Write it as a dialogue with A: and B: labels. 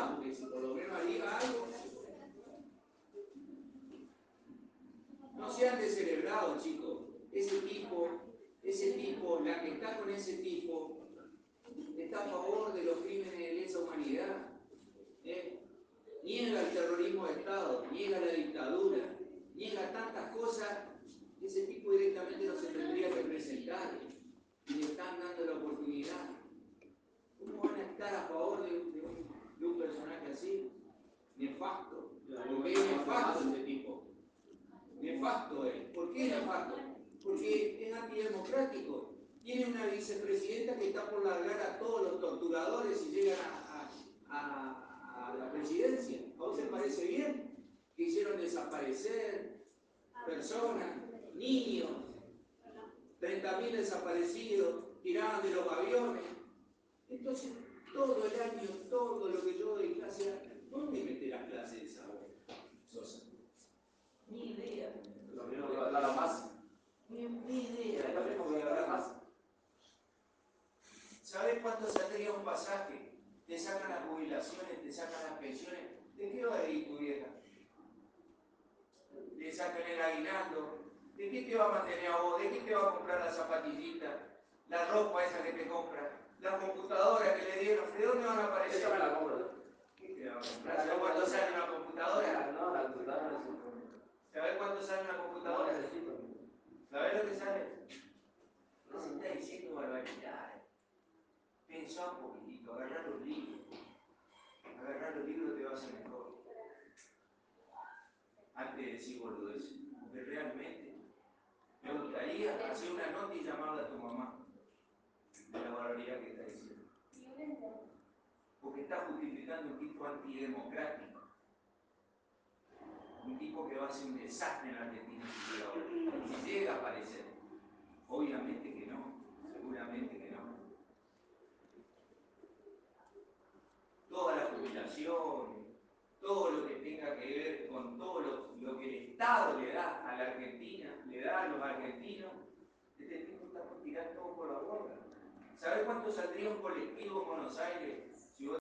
A: nada, porque si por lo menos haría algo. No sean descerebrados, chicos. Ese tipo, ese tipo, la que está con ese tipo, está a favor de los crímenes de lesa humanidad. ¿eh? Niega el terrorismo de Estado, niega la dictadura, Nefasto. Porque es nefasto ese tipo. Nefasto es. ¿Por qué es nefasto? Porque es antidemocrático. Tiene una vicepresidenta que está por largar a todos los torturadores y llegan a, la presidencia. ¿A vos te parece bien? Que hicieron desaparecer personas, niños, 30.000 desaparecidos, tiraban de los aviones. Entonces, todo el año, todo lo que yo clase, ¿dónde mete las clases de esa Sosa? Ni idea.
B: Lo mismo que va a dar la más.
A: Ni, ni idea.
B: Lo mismo que va a dar más.
A: ¿Sabes cuánto saldría un pasaje? Te sacan las jubilaciones, te sacan las pensiones. ¿De qué va a ir tu vieja? Te sacan el aguinaldo. ¿De qué te va a mantener a vos? ¿De qué te va a comprar la zapatillita? La ropa esa que te compra. La computadora que le dieron. ¿De dónde van a aparecer?
B: Esa me la compro.
A: ¿Qué te va a comprar? ¿Sabes cuánto sale una computadora?
B: No, la computadora no
A: ¿Sabes cuánto sale una computadora? ¿Sabes lo que sale? No se está diciendo barbaridades. Pensá un poquitito, agarrar los libros. Agarrar los libros te va a hacer mejor. Antes de decir boludeces. Porque realmente me gustaría hacer una nota y llamarla a tu mamá de la barbaridad que está diciendo. Porque está justificando un tipo antidemocrático. Un tipo que va a ser un desastre en la Argentina si llega a aparecer. Obviamente que no, seguramente que no. toda la jubilación, todo lo que tenga que ver con todo lo, que el Estado le da a la Argentina, le da a los argentinos, este tipo está por tirar todo por la borda. ¿Sabe cuánto saldría un colectivo en Buenos Aires